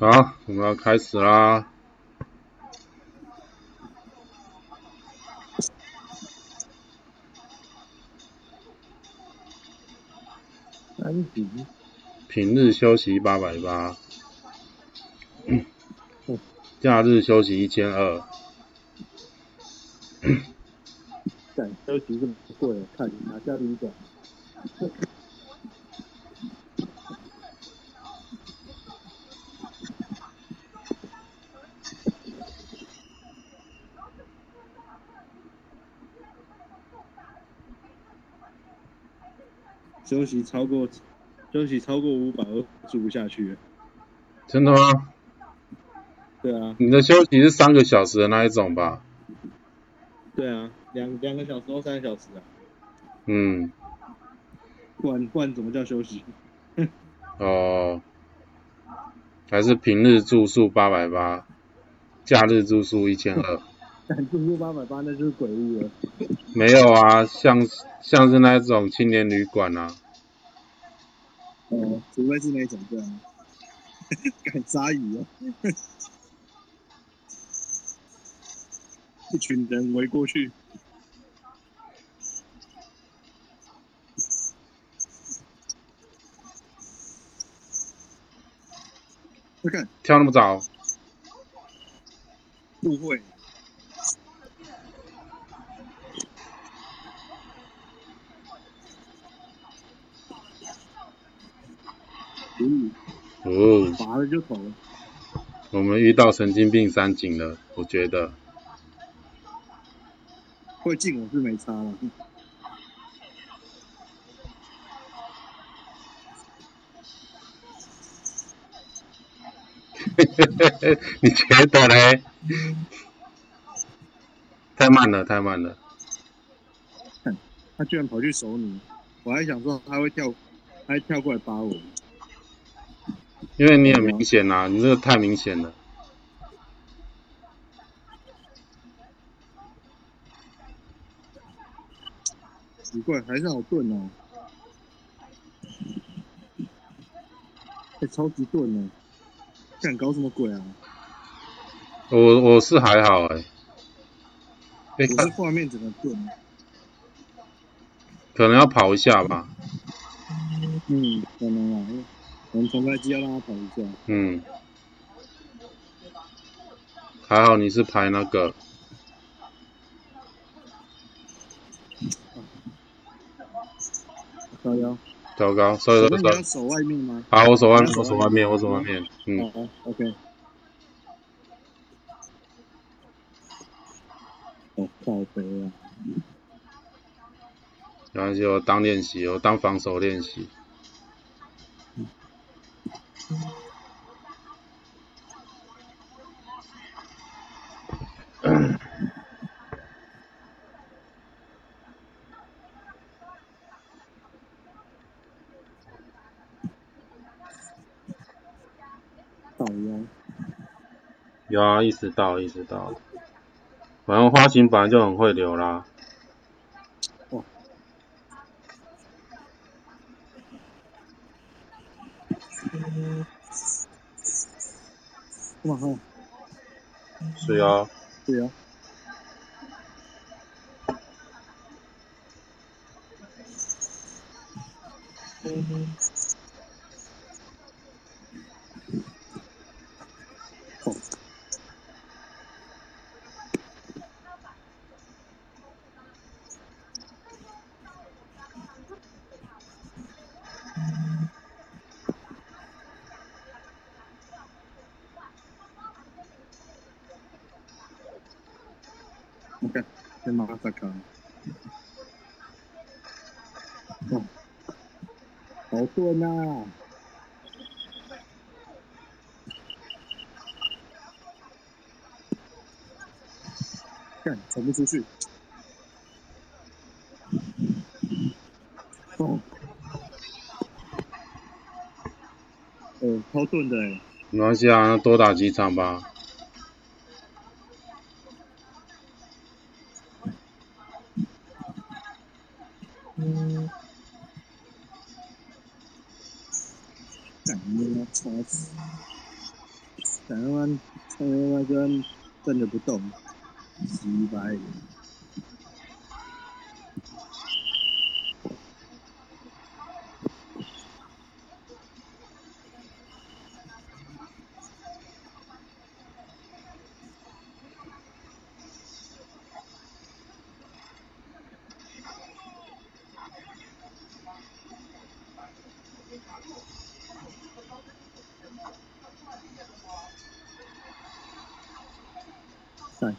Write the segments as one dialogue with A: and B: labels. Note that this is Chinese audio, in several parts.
A: 好，我们要开始啦。
B: 三级，
A: 平日休息八百八，假日休息一千二。
B: 敢休息这么贵，看哪家旅馆？休息超过休息超过五百，我住不下去。
A: 真的吗？
B: 对啊，
A: 你的休息是三个小时的那一种吧？
B: 对啊，两两个小时或三个小时啊，
A: 嗯，
B: 不然不然怎么叫休息？
A: 哦，还是平日住宿八百八，假日住宿一千二。
B: 敢住宿八百八，那就是鬼屋了。
A: 没有啊，像像是那种青年旅馆啊，
B: 哦，除非是那种对啊，敢鲨鱼啊！一群人围过去，快看
A: 跳那么早，
B: 误会。嗯，
A: 哦，
B: 拔了就走了。
A: 我们遇到神经病三井了，我觉得。
B: 会进我是没差了。
A: 你觉得嘞？太慢了，太慢了。
B: 他居然跑去守你，我还想说他会跳，他会跳过来扒我。
A: 因为你很明显呐、你这个太明显了。
B: 奇怪，还是好钝哦。哎、超级钝哦！想搞什么鬼啊？
A: 我我是还好哎、欸，
B: 我是画面整个钝。
A: 可能要跑一下吧。
B: 嗯，可能啊。我们要让他跑一下。
A: 嗯，还好你是排那个，
B: 高腰。
A: 糟糕，所以
B: 那
A: 说
B: 你要守外面吗？
A: 好，我手外面，我手外面，我手外面，嗯，
B: 好，OK。哦，靠背啊！
A: 没关系，我当练习，我当防守练习。有啊，意识到，意识到了。反正花型本来就很会流啦。
B: 哇哈！
A: 是啊，
B: 对啊。不出去。哦，哦，超钝的哎。
A: 没关系啊，那多打几场吧。
B: 干你妈超死！想他妈，想他妈居然站着不动，洗白。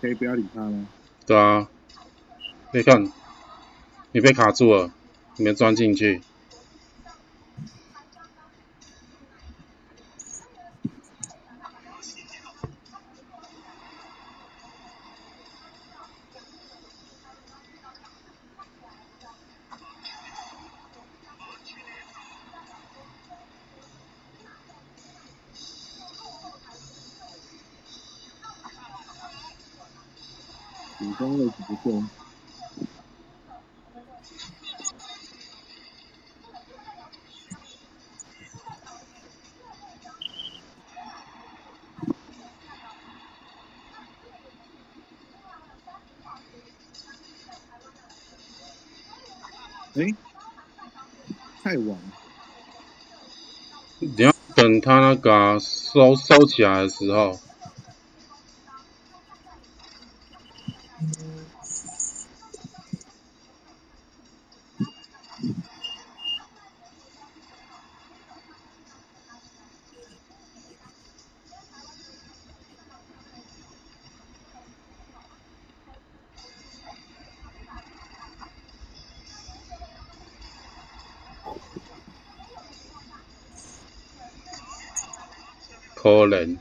B: 以不要理他了？
A: 对啊，你看，你被卡住了，你没钻进去。
B: 哎，太晚了，
A: 等他那个啊、收收起来的时候，可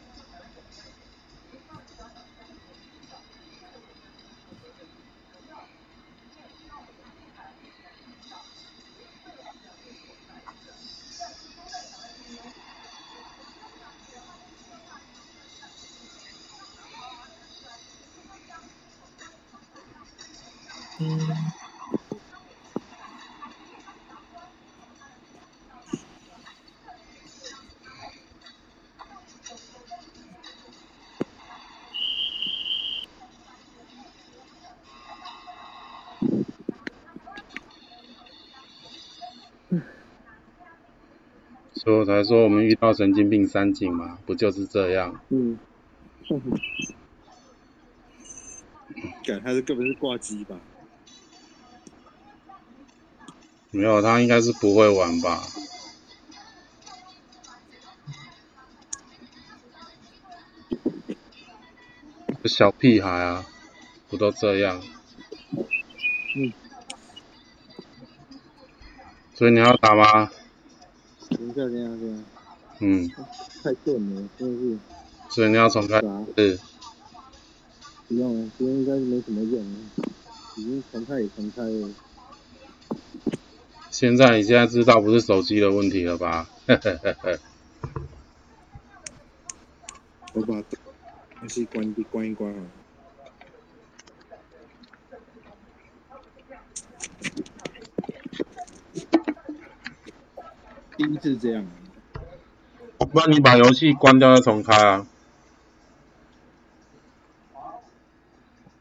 A: 所以我才说我们遇到神经病三井嘛，不就是这样？
B: 嗯，感他是根本是挂机吧？
A: 没有，他应该是不会玩吧？小屁孩啊，不都这样？
B: 嗯。
A: 所以你要打吗？
B: 等一下，等一下，等一下，
A: 嗯，
B: 太钝了，真的是
A: 所以你要重开
B: 打
A: 始。
B: 不用了，今天应该是没什么用了，已经重开也重开了。
A: 现在你现在知道不是手机的问题了吧？
B: 我把东西关一关一关啊。第一次这样，
A: 那你把游戏关掉再重开啊。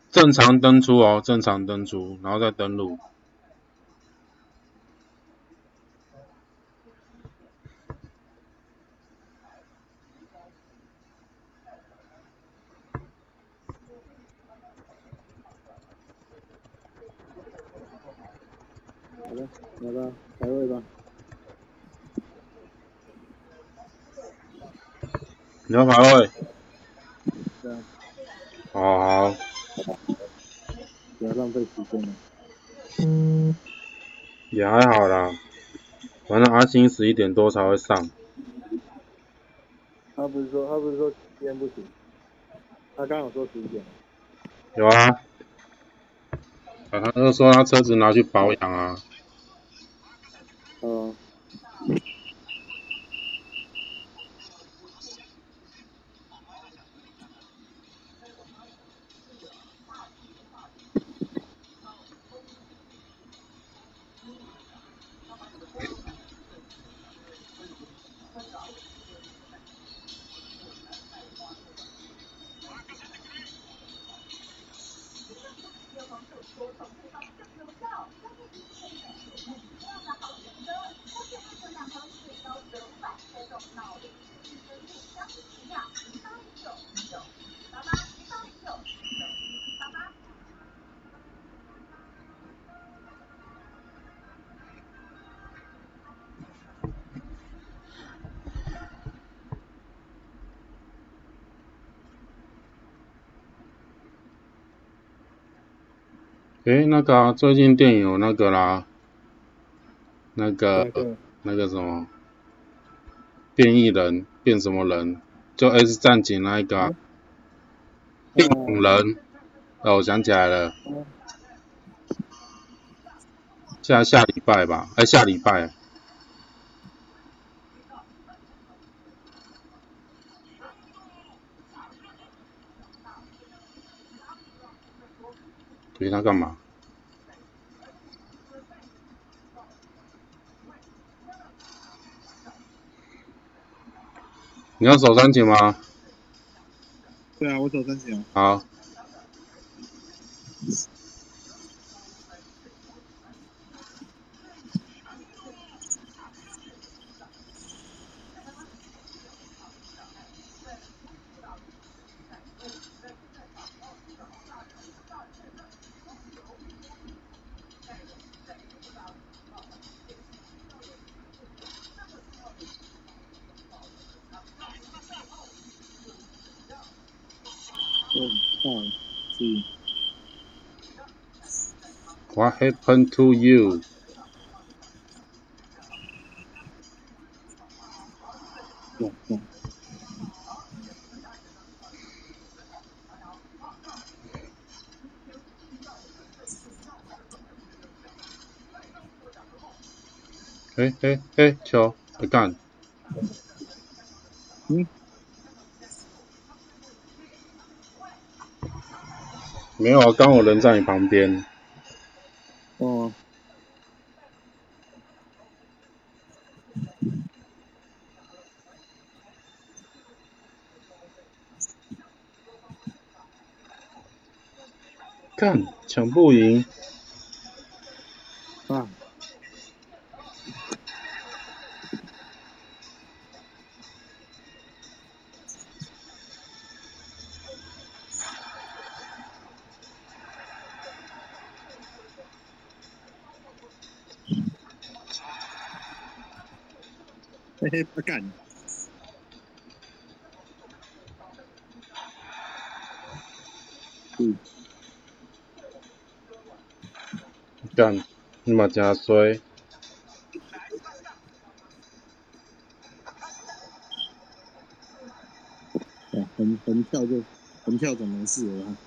A: 正常登出哦，正常登出，然后再登录。
B: 好的，来吧，排位吧。
A: 你要排位？
B: 对啊，
A: 哦，好，
B: 不要浪费时间了。
A: 也还好啦。反正阿星十一点多才会上。
B: 他不是说他不是说今天不行，他刚好说十一点。
A: 有啊。啊，他就说他车子拿去保养啊。诶，那个啊，最近电影有那个啦，那
B: 那
A: 个
B: 个
A: 那个什么变异人变什么人？就 S 战警那一个啊，变种人。哦，我想起来了，
B: 哦
A: 下下礼拜吧，哎，下礼拜。对他干嘛？你要走三井吗？
B: 对啊，我走三井啊。
A: 好，What happened to you？哎哎哎，球，我干。
B: 嗯，
A: 没有啊，刚我人在你旁边。
B: 哦，
A: 想不赢真衰。
B: 横横跳就横跳总没事了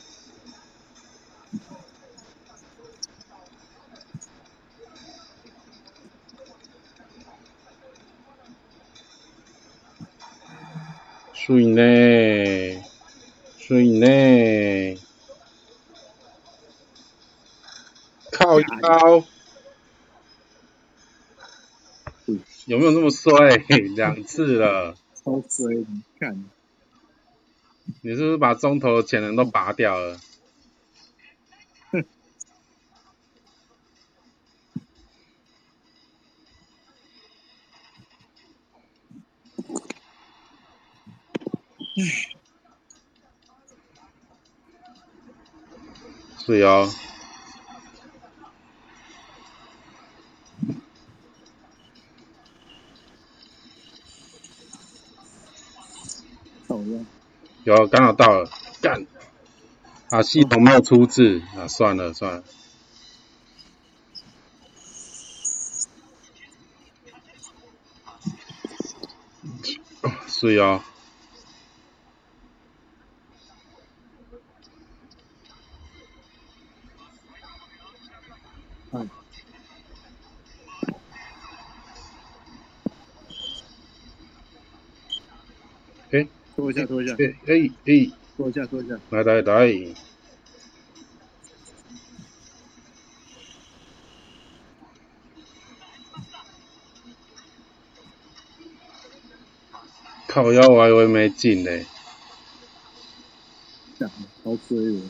A: 有没有那么衰？两次了，
B: 超衰，你看，
A: 你是不是把中投的潜能都拔掉了？是哦，有刚好到了，干！啊，系统没有出字啊，算了算了。是哦，
B: 拖一下，拖一下，
A: 诶诶诶，
B: 拖一下，拖一下，
A: 来来来，靠腰我还以为没进嘞，
B: 干，超衰的。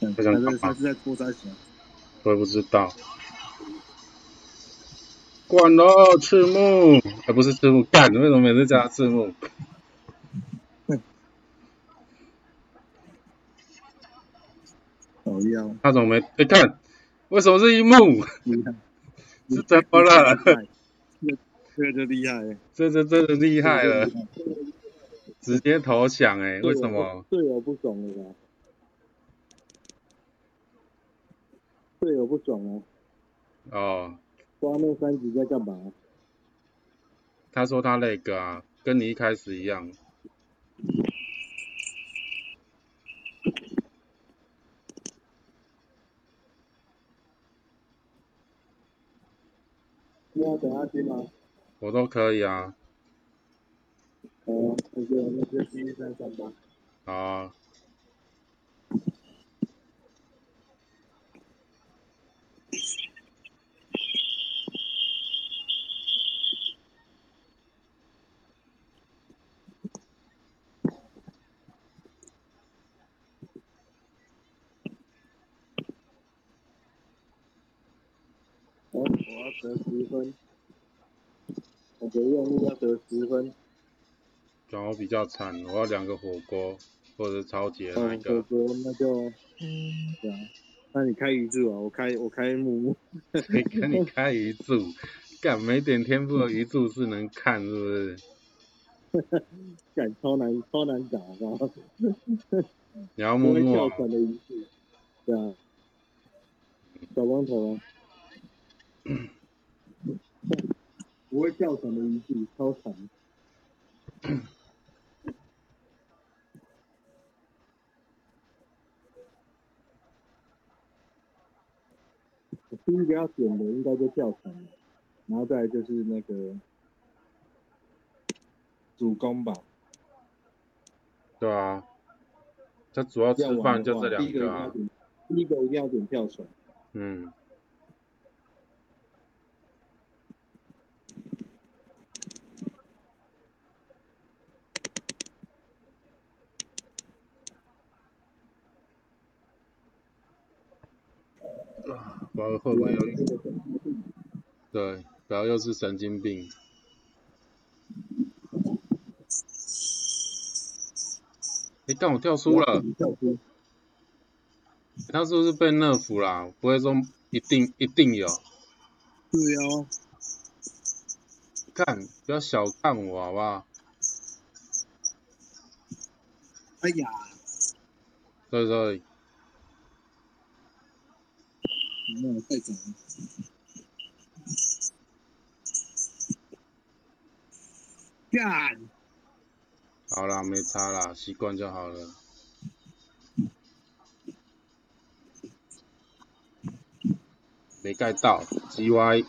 B: 嗯，
A: 不想干嘛
B: 他是在拖三小，
A: 我也不知道。管了，赤木，还不是赤木，干，为什么每次叫他赤木？
B: 讨厌，
A: 他怎么没？哎、看，为什么是一木？是怎么了？
B: 这个就厉害，
A: 这这真的厉害了，直接投降哎、为什么？
B: 队友不爽了吧？队友不爽啊！
A: 哦，
B: 刮那三级在干嘛？
A: 他说他那个啊，跟你一开始一样。
B: 你要等他听吗？
A: 我都可以啊，
B: 哦，那就那就。
A: 好啊，
B: 哦，我要得十分，我的任务要得十分。
A: 讲我比较惨，我要两个火锅或者超级的那
B: 哦，
A: 个
B: 火锅，那就，对啊，那你开鱼柱啊，我开我开木木。
A: 谁跟你开鱼柱？干没点天赋的鱼柱是能看是不是？
B: 干超难超难打，好不好？
A: 你要
B: 不会
A: 摸摸
B: 跳，船的鱼柱，对啊，小光头啊，不会跳船的鱼柱超长。我第一个要点的应该就跳船了，然后再来就是那个主攻吧。
A: 对啊。他主要吃饭就这两个啊
B: 第一个一定要，点，第一个一定要点跳船。
A: 嗯，不知道会不会有
B: 这个
A: 对，不要又是神经病。诶，但我跳出了，他是不是被 nerf 啦？不会说一定一定有。
B: 对哦，
A: 看，不要小看我好不好？
B: 哎呀，
A: 对对，
B: 那太早了。干，
A: 好啦，没差啦，习惯就好了。没盖到，G Y，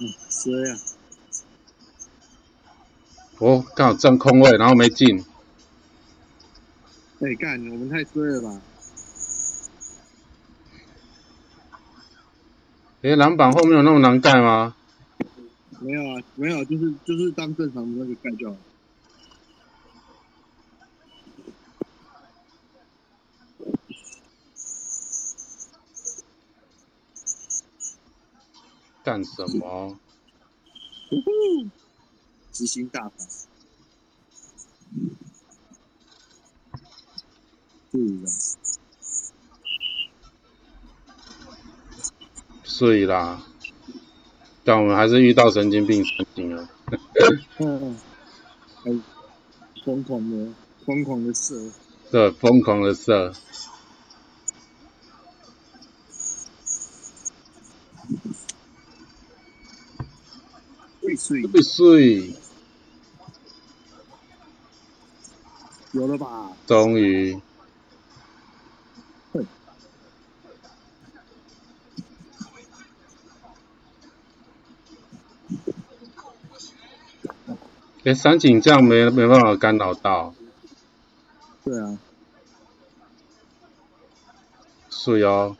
B: 嗯，衰啊！
A: 哦，刚好占空位，然后没进。
B: 哎、干，我们太衰了吧？
A: 诶，篮板后面有那么难盖吗？
B: 没有啊，没有，就是就是当正常的那个盖就好了。
A: 干什么？
B: 执行大法。对啊，
A: 所以啦，但我们还是遇到神经病神经了。
B: 疯狂的疯狂的射，
A: 对，疯狂的射。
B: 未遂
A: 必须，
B: 有了吧？
A: 终于，诶，三井这样没没办法干扰到，
B: 对啊，
A: 是哦。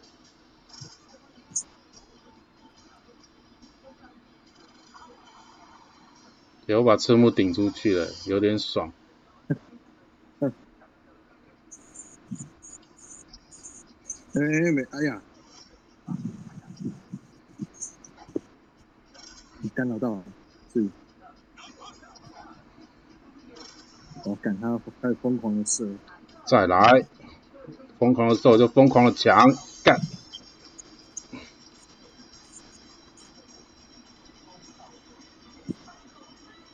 A: 有把赤木顶出去了，有点爽。
B: 哎、哎没，哎呀，你干扰到了，是。我感他太疯狂的事。
A: 再来，疯狂的兽就疯狂的抢干。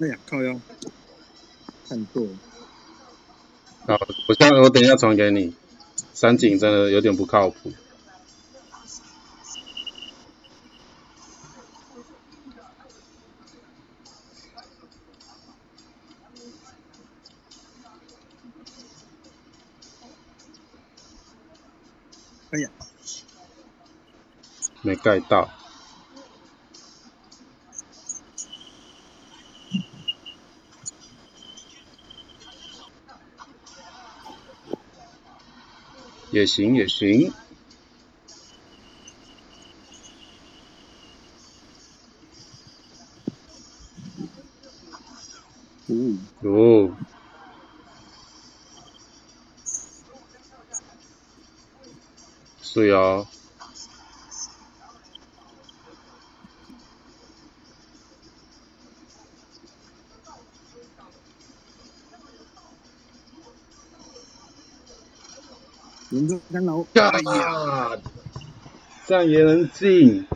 B: 哎呀，靠腰，看错了。
A: 好，我现在我等一下传给你。三井真的有点不靠谱。盖到。也行也行。
B: 嗯，
A: 哦，是哦。
B: 严重干扰。哎呀
A: 这样也能进？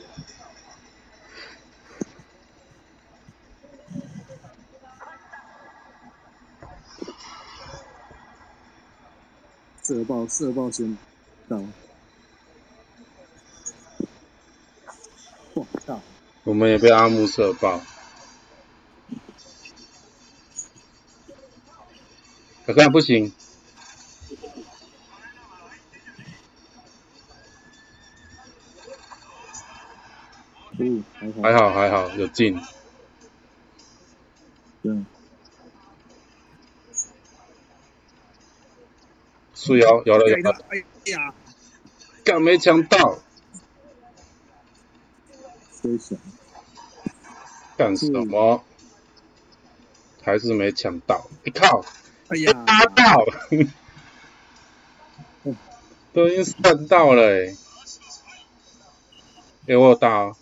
B: 射爆射爆先到。我靠！
A: 我们也被阿木射爆。可看不行，进。
B: 对，
A: 是有有了
B: 摇
A: 了，。
B: 哎呀，
A: 干没抢到。干什么？还是没抢到。你、靠，
B: 哎呀，
A: 打到，都已经算到了欸。给我有大哦，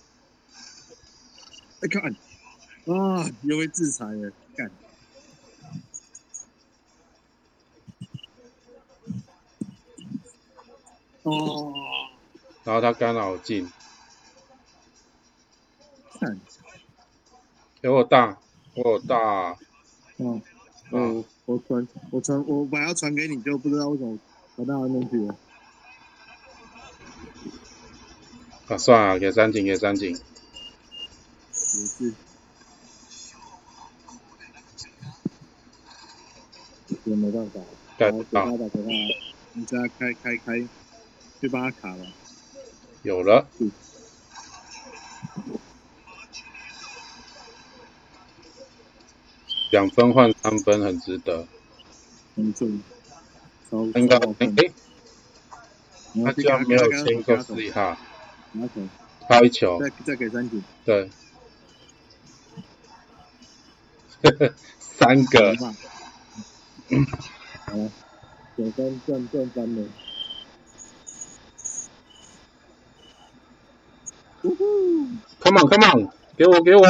B: 哎看，啊，又被制裁了，干。哦，
A: 然后他干扰进，
B: 看，
A: 给我大，我有大，
B: 嗯嗯，我传，我传，我本来要传给你，就不知道为什么传到那边去了。
A: 啊算了，给三井给三井，
B: 也是。也没办法，好给
A: 盖不到。
B: 他，吧，给他，你现在开开开，去帮他卡吧。
A: 有了，两分换三分很值得，
B: 很准，超
A: 应该
B: 超好看。
A: 诶，
B: 你要去
A: 他居然没有
B: 给他
A: 清够四号，
B: 拿手，
A: 还有一球，
B: 再再给三井，
A: 对，三个，
B: 嗯。好了，九分赚赚翻了。呜呼
A: ！Come on, come on，给我给我，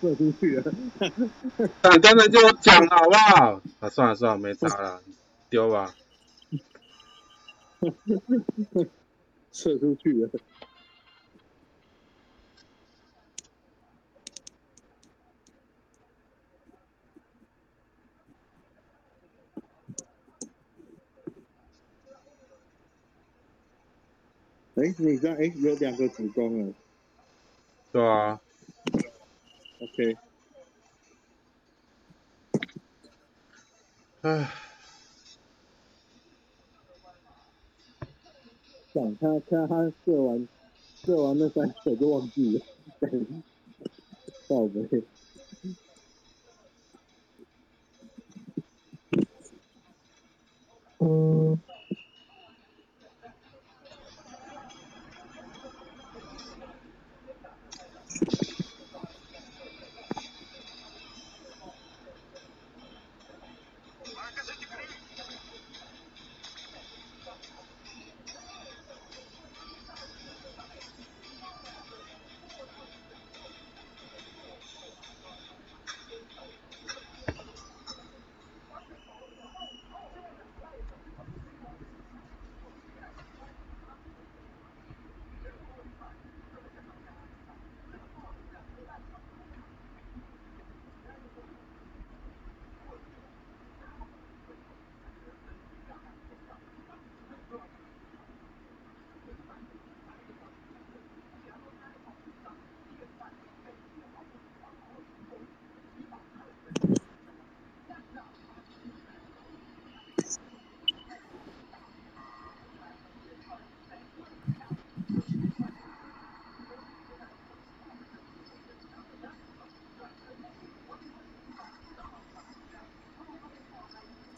B: 射出去了，
A: 但，刚才就讲了好不好？啊，算了算了，没差了，丢吧。
B: 射出去了。哎，你这样哎，有两个主攻了
A: 对啊
B: ，，OK。
A: 唉，
B: 想他看他射完射完那三球就忘记了，宝贝。嗯。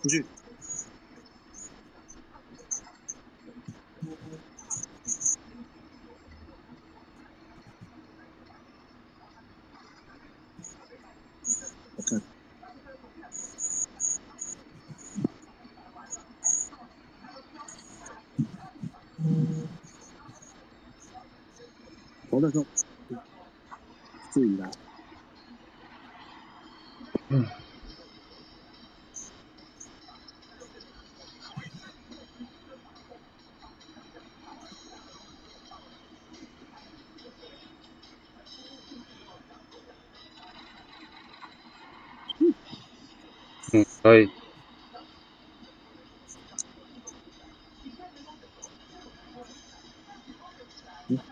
B: 出去。我看，投的时候注意啦。
A: 嗯嗯，可以。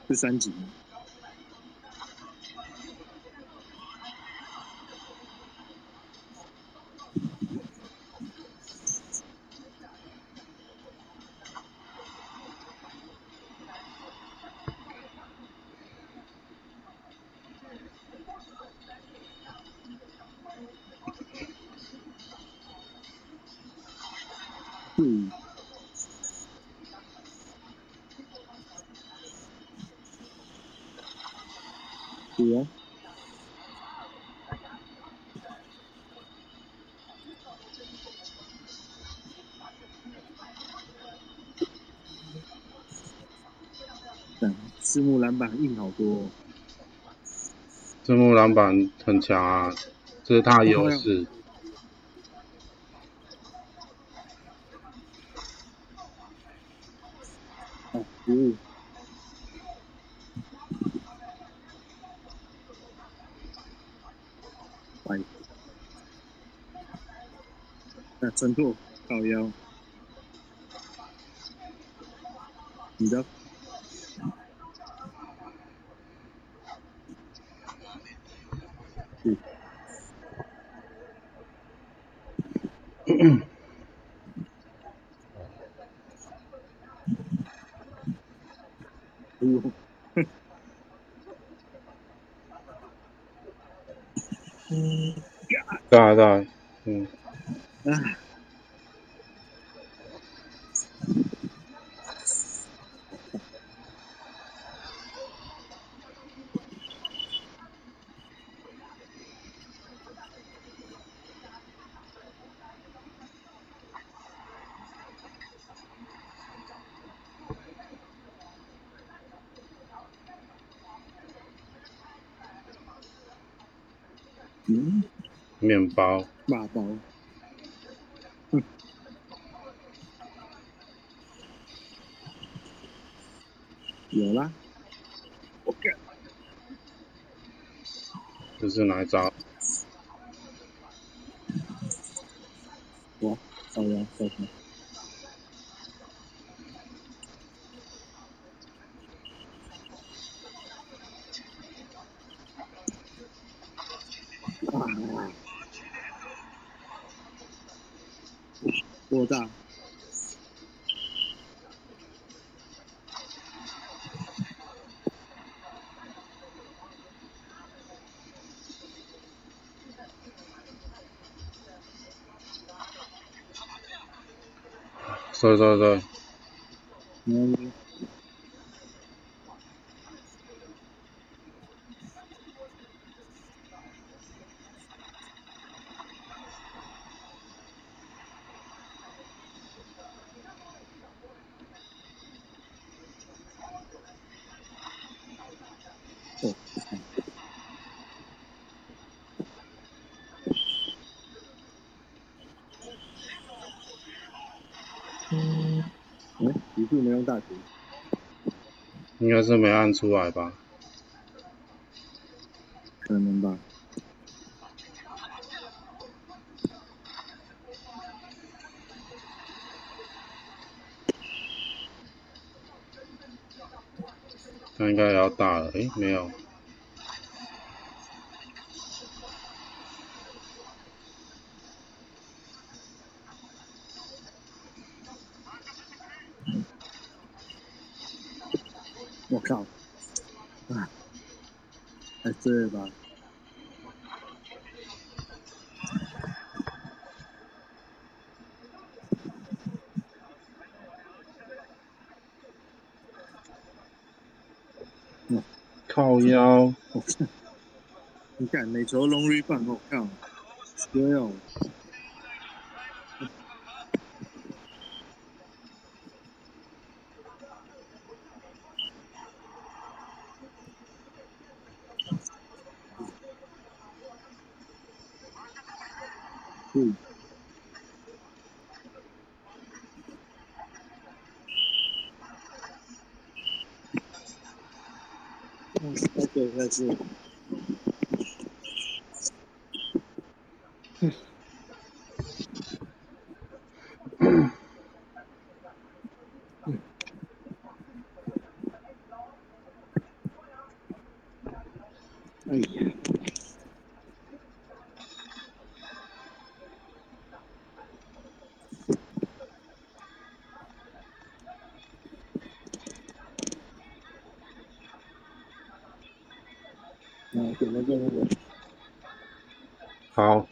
B: 是三级字幕篮板硬好多、哦，
A: 字幕篮板很强啊，这是他的优势。
B: 哦，嗯，喂，那撑破靠腰，你的，嗯，哎呦，
A: 对啊对啊，嗯，
B: 啊，嗯，
A: 面包，
B: 马包，嗯，有啦，
A: 这是哪一招？
B: 我靠腰，靠腰，
A: 对对对，该是没按出来吧？
B: 可能吧。
A: 他应该也要大了，诶，没有，
B: 对吧。
A: 靠腰。
B: 你看你做龙鱼饭好看。对哦。对，嗯，点个那个，
A: 好，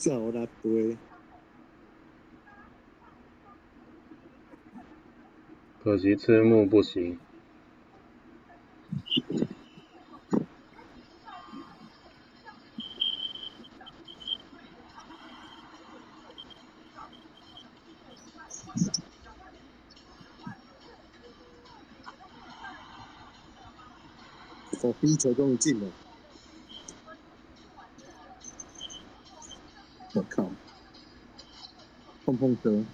B: 走了杯，
A: 可惜赤木不行。
B: 我球终于进了，碰碰车，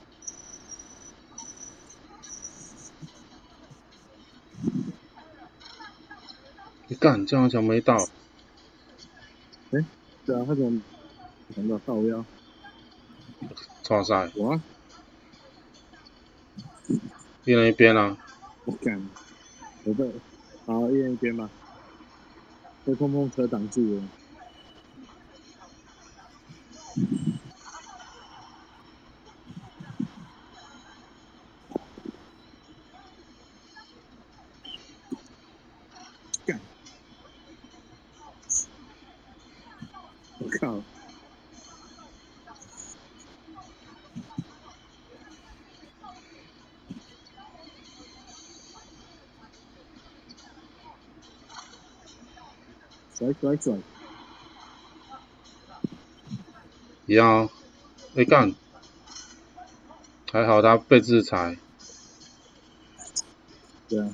A: 你干，这样想没到，
B: 对啊，他怎么想到靠腰？
A: 超赛，
B: 我啊，
A: 一人一边啊。
B: 我干，我被好一人一边吧，被碰碰车挡住了。
A: 一样。哦。哎干，还好他被制裁。
B: 对啊，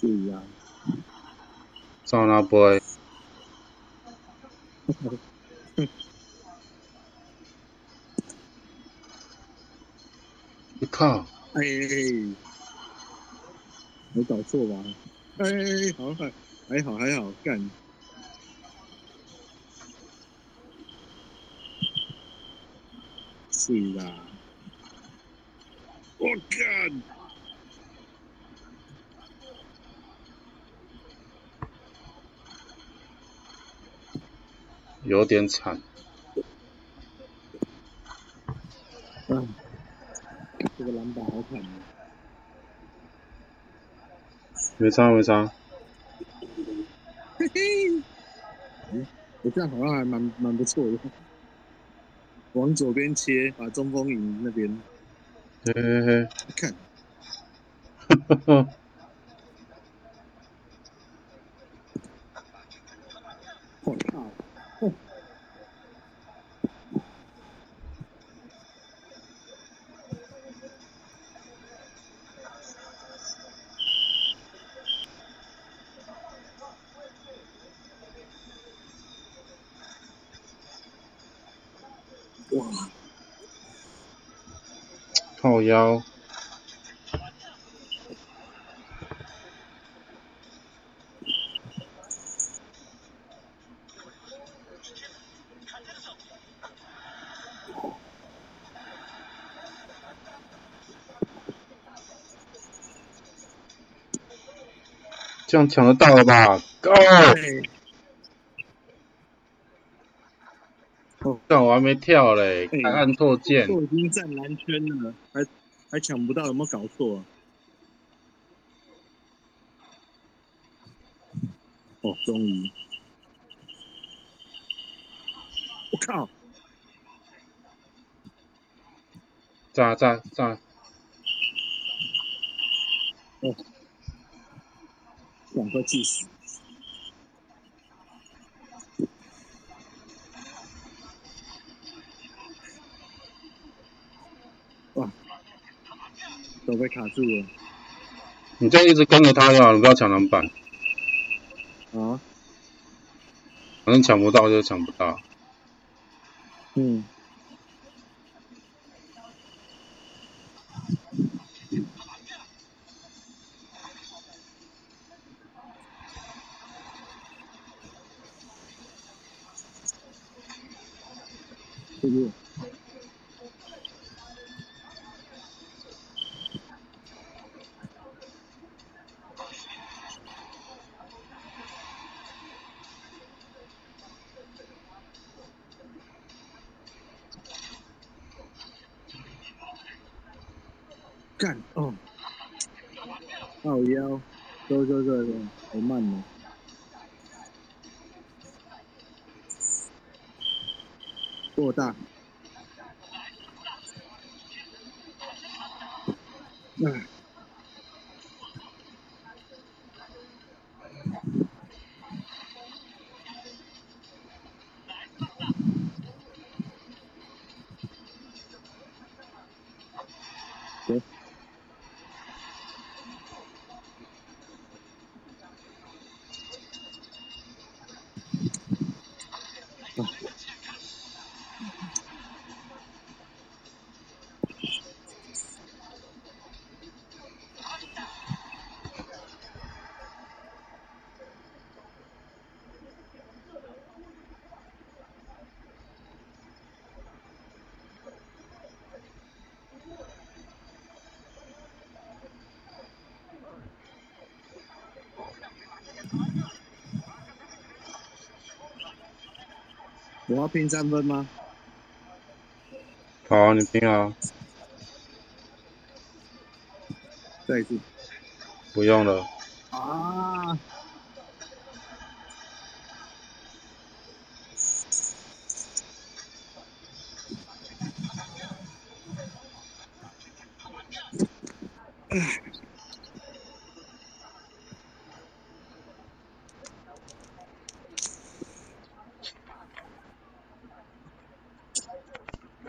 B: 是啊，
A: 照那杯，你靠，
B: 哎，没搞错吧？哎，好还还好还好，干！是啦，我干！
A: 有点惨。
B: 啊，这个篮板好惨啊！
A: 没差没差，
B: 嘿嘿，嗯，我这样好像还蛮蛮不错的。往左边切，把中锋引那边。
A: 嘿嘿嘿，
B: 看，
A: 呵呵，
B: 我
A: 腰。这样抢得到了吧？Go！
B: 哦，
A: 但我还没跳嘞，
B: 哎
A: 还按错键。
B: 我已经站蓝圈了，还还抢不到，有没有搞错啊？哦，终于！我靠！
A: 炸炸炸！
B: 赶快计时！都被卡住了
A: 你这样一直跟着他就好，你不要抢篮板，
B: 啊！
A: 反正抢不到就抢不到。
B: 嗯，慢哦。过大。嗯，要拼三分吗？
A: 好啊，你拼啊，
B: 再一次。
A: 不用了。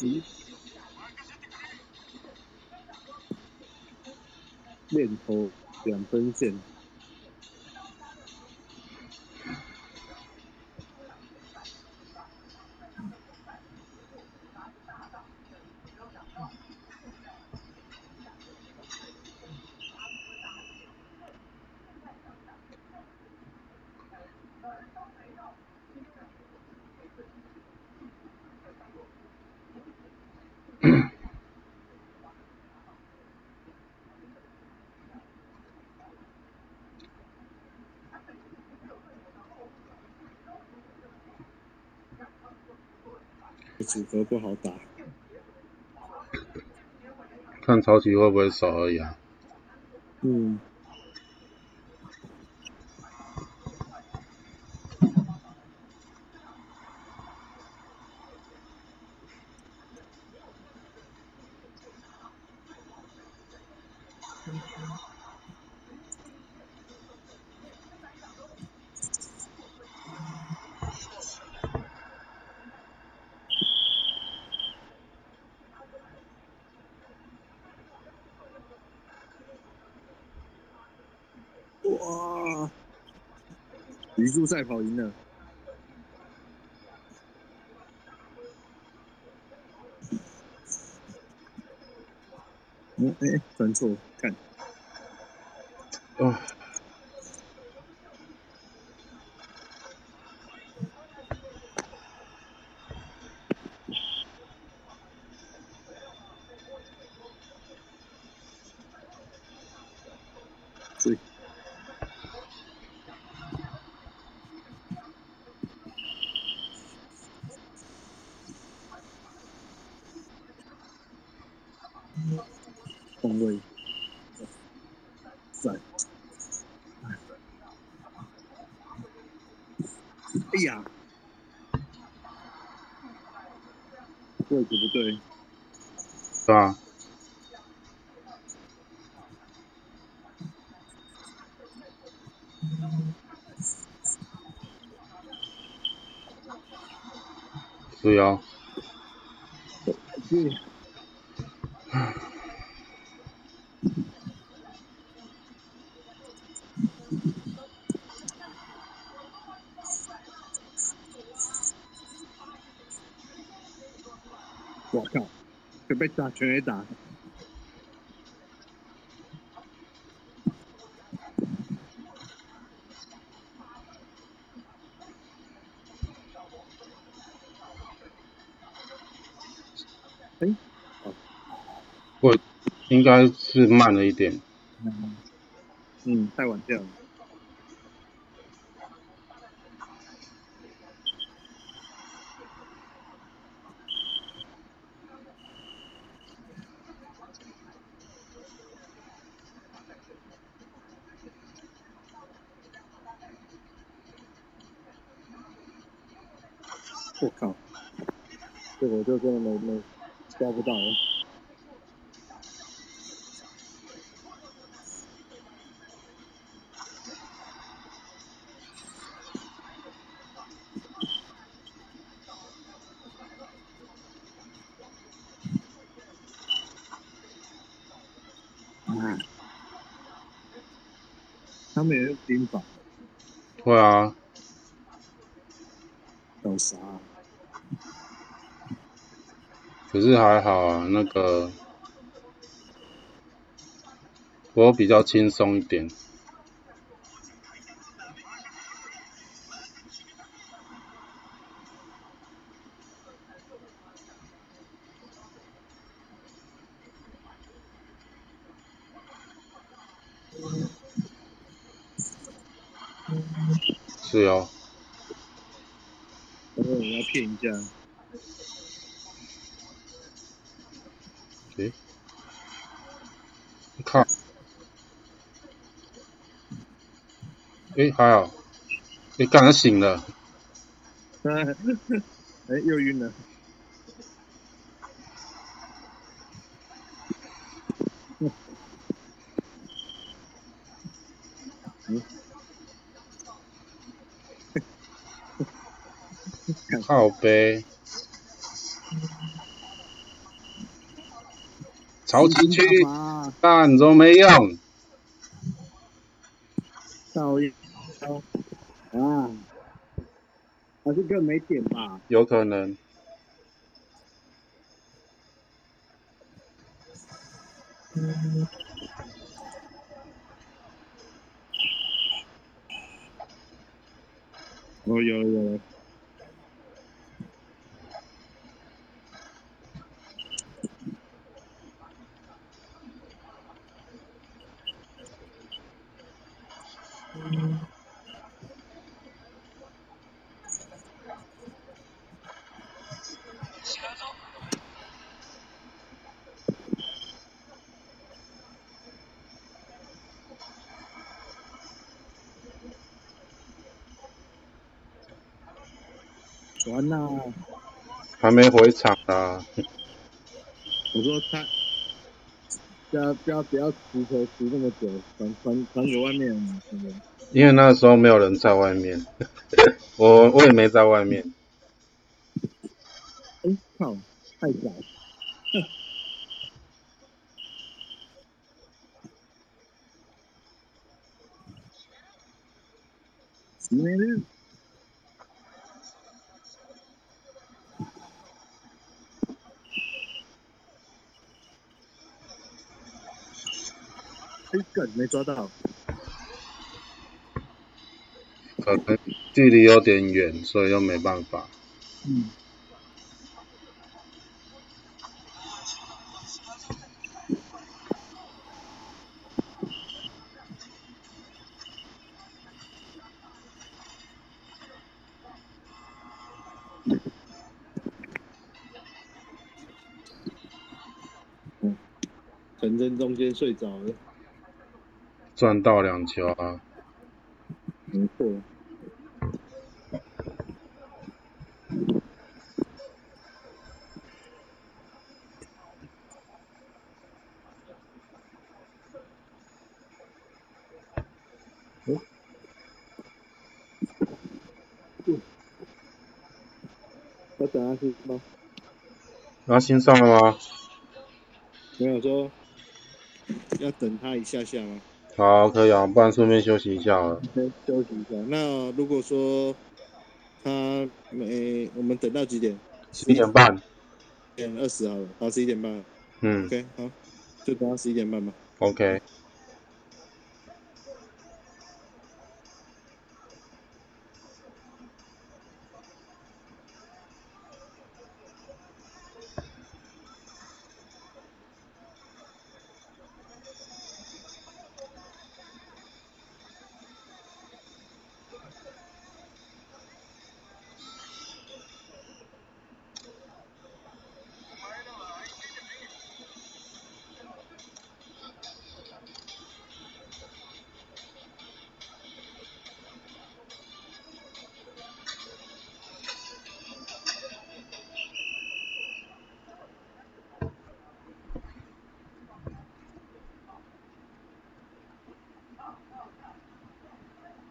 B: 时，练头两分线，组合不好打，
A: 看超期会不会少而已啊。
B: 嗯。啊！鱼柱赛跑赢了。嗯，哎，转错，看。
A: 哦。是哦，
B: 对，我靠，被被打全垒打，
A: 应该是慢了一点。
B: 嗯，太晚跳了。
A: 可是还好啊，那个我比较轻松一点。是哦，
B: 我要骗一下，
A: 诶，靠，诶，还好，诶，刚刚醒了，
B: 哎，又晕了。
A: 靠背，超进去，
B: 干嘛？
A: 干都没用，
B: 造业啊！还是更没点吧？
A: 有可能，
B: 哦，有了有完啦！
A: 还没回场啊，
B: 我说他不要不要不要持球持那么久，传传传给外面，真的。
A: 因为那时候没有人在外面，我我也没在外面，
B: 哎靠，太早。嗯，哎，梗没抓到。
A: 可能距离有点远，所以又没办法。
B: 嗯。陈真中间睡着了。
A: 赚到两球啊！
B: 没错。要等阿星吗？
A: 阿星上了吗？
B: 没有说要等他一下下吗？
A: 好，可以啊，不然顺便休息一下了。
B: 休息一下。那如果说他没，我们等到几点？
A: 十一点半。
B: 点二十好了，好，十一点半。
A: 嗯。
B: OK，好，就等到十一点半吧。
A: OK。